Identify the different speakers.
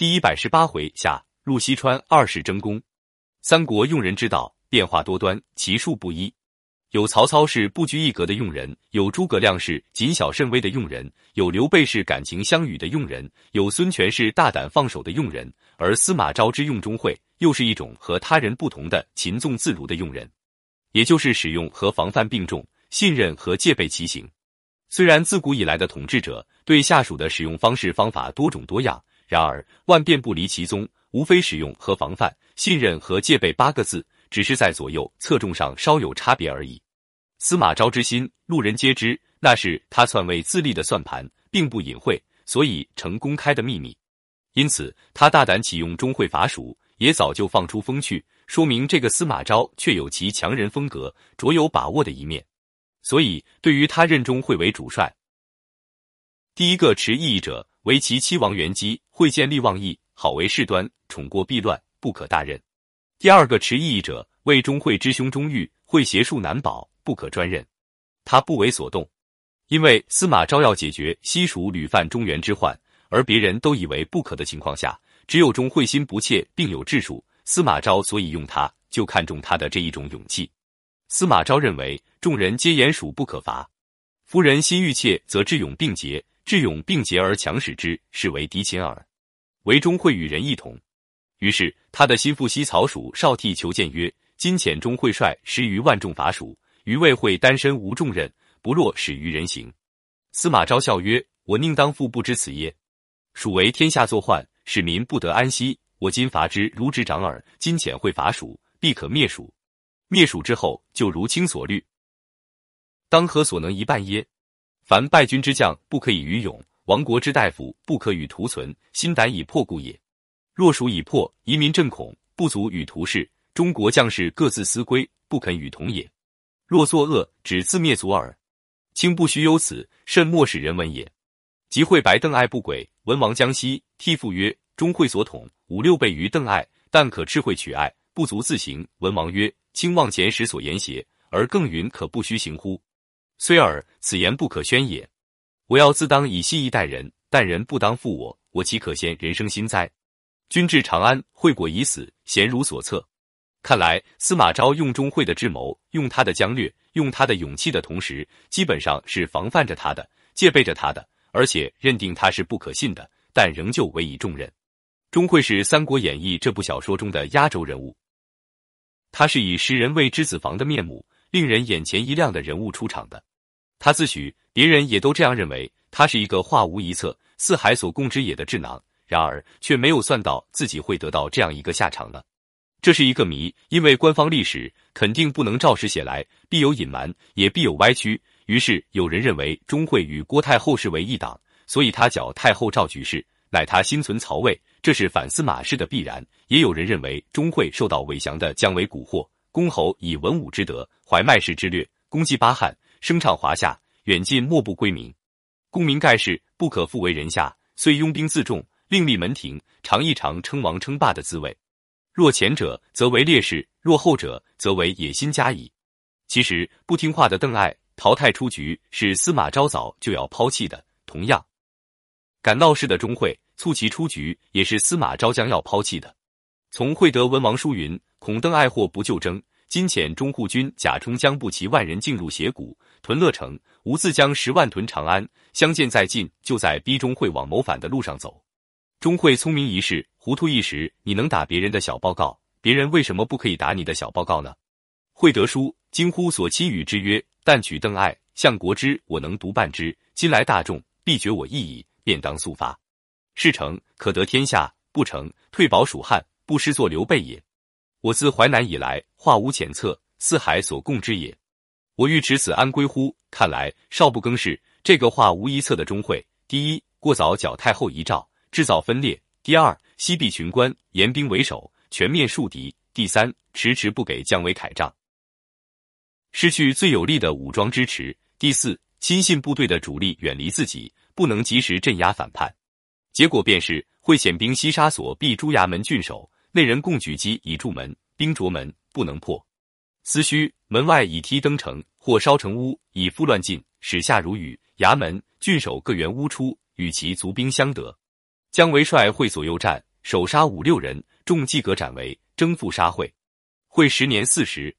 Speaker 1: 第一百十八回下，陆西川二世争功。三国用人之道变化多端，其数不一。有曹操是不拘一格的用人，有诸葛亮是谨小慎微的用人，有刘备是感情相与的用人，有孙权是大胆放手的用人，而司马昭之用钟会，又是一种和他人不同的勤纵自如的用人，也就是使用和防范并重，信任和戒备齐行。虽然自古以来的统治者对下属的使用方式方法多种多样，然而万变不离其宗，无非使用和防范、信任和戒备八个字，只是在左右侧重上稍有差别而已。司马昭之心，路人皆知，那是他篡位自立的算盘，并不隐晦，所以成公开的秘密。因此，他大胆启用钟会伐蜀，也早就放出风去，说明这个司马昭确有其强人风格、卓有把握的一面。所以，对于他任钟会为主帅，第一个持异议者为其妻王元姬，会见利忘义，好为事端，宠过必乱，不可大任。第二个持异议者为钟会之兄钟毓，会邪术难保，不可专任。他不为所动，因为司马昭要解决西蜀屡犯中原之患，而别人都以为不可的情况下，只有钟会心不怯，并有智术。司马昭所以用他，就看中他的这一种勇气。司马昭认为。众人皆言蜀不可伐，夫人心欲切，则智勇并结，智勇并结而强使之，是为敌秦耳。唯中会与人一同。于是他的心腹西曹蜀少替求见曰：“今遣中会率十余万众伐蜀，余未会单身无重任，不若使于人行。”司马昭笑曰：“我宁当父不知此耶？蜀为天下作患，使民不得安息。我今伐之，如之长耳。今遣会伐蜀，必可灭蜀。灭蜀之后，就如卿所虑。”当何所能一半耶？凡败军之将，不可以于勇；亡国之大夫，不可与图存。心胆已破故也。若属已破，夷民震恐，不足与图事。中国将士各自思归，不肯与同也。若作恶，只自灭族耳。卿不须忧此，慎莫使人闻也。即会白邓艾不轨，文王将息，替父曰：“中会所统五六倍于邓艾，但可智慧取爱，不足自行。”文王曰：“卿望前时所言邪？而更云可不须行乎？”虽尔，此言不可宣也。我要自当以信义待人，但人不当负我，我岂可先人生心哉？君至长安，惠国已死，贤如所策。看来司马昭用钟会的智谋，用他的将略，用他的勇气的同时，基本上是防范着他的，戒备着他的，而且认定他是不可信的，但仍旧委以重任。钟会是《三国演义》这部小说中的压轴人物，他是以食人为之子房的面目，令人眼前一亮的人物出场的。他自诩，别人也都这样认为，他是一个化无一策、四海所共之也的智囊。然而，却没有算到自己会得到这样一个下场呢？这是一个谜，因为官方历史肯定不能照实写来，必有隐瞒，也必有歪曲。于是有人认为钟会与郭太后是为一党，所以他搅太后赵局势，乃他心存曹魏，这是反司马氏的必然。也有人认为钟会受到韦翔的姜维蛊惑，公侯以文武之德，怀麦氏之略，攻击巴汉。声唱华夏，远近莫不归名。功名盖世，不可复为人下。虽拥兵自重，另立门庭，尝一尝称王称霸的滋味。若前者，则为烈士；若后者，则为野心家矣。其实，不听话的邓艾淘汰出局，是司马昭早就要抛弃的。同样，敢闹事的钟会促其出局，也是司马昭将要抛弃的。从会德文王书云：“孔邓艾或不就征。”今遣中护军贾充将步骑万人进入斜谷屯乐城，吾自将十万屯长安。相见在近，就在逼钟会往谋反的路上走。钟会聪明一世，糊涂一时。你能打别人的小报告，别人为什么不可以打你的小报告呢？惠德书惊呼所期与之曰：“但取邓艾、相国之，我能独办之。今来大众必觉我意矣，便当速发。事成，可得天下；不成，退保蜀汉，不失作刘备也。”我自淮南以来，化无浅策，四海所共之也。我欲持此安归乎？看来少不更事。这个话无一策的钟会，第一，过早剿太后遗诏，制造分裂；第二，西避群官，严兵为守，全面树敌；第三，迟迟不给姜维凯仗，失去最有力的武装支持；第四，亲信部队的主力远离自己，不能及时镇压反叛。结果便是会遣兵西杀所避朱衙门郡守。内人共举击以筑门，兵卓门不能破。思虚门外以梯登城，或烧城屋，以复乱进，使下如雨。衙门郡守各援屋出，与其卒兵相得。姜维率会左右战，首杀五六人，众计革斩为征复杀会。会十年四十，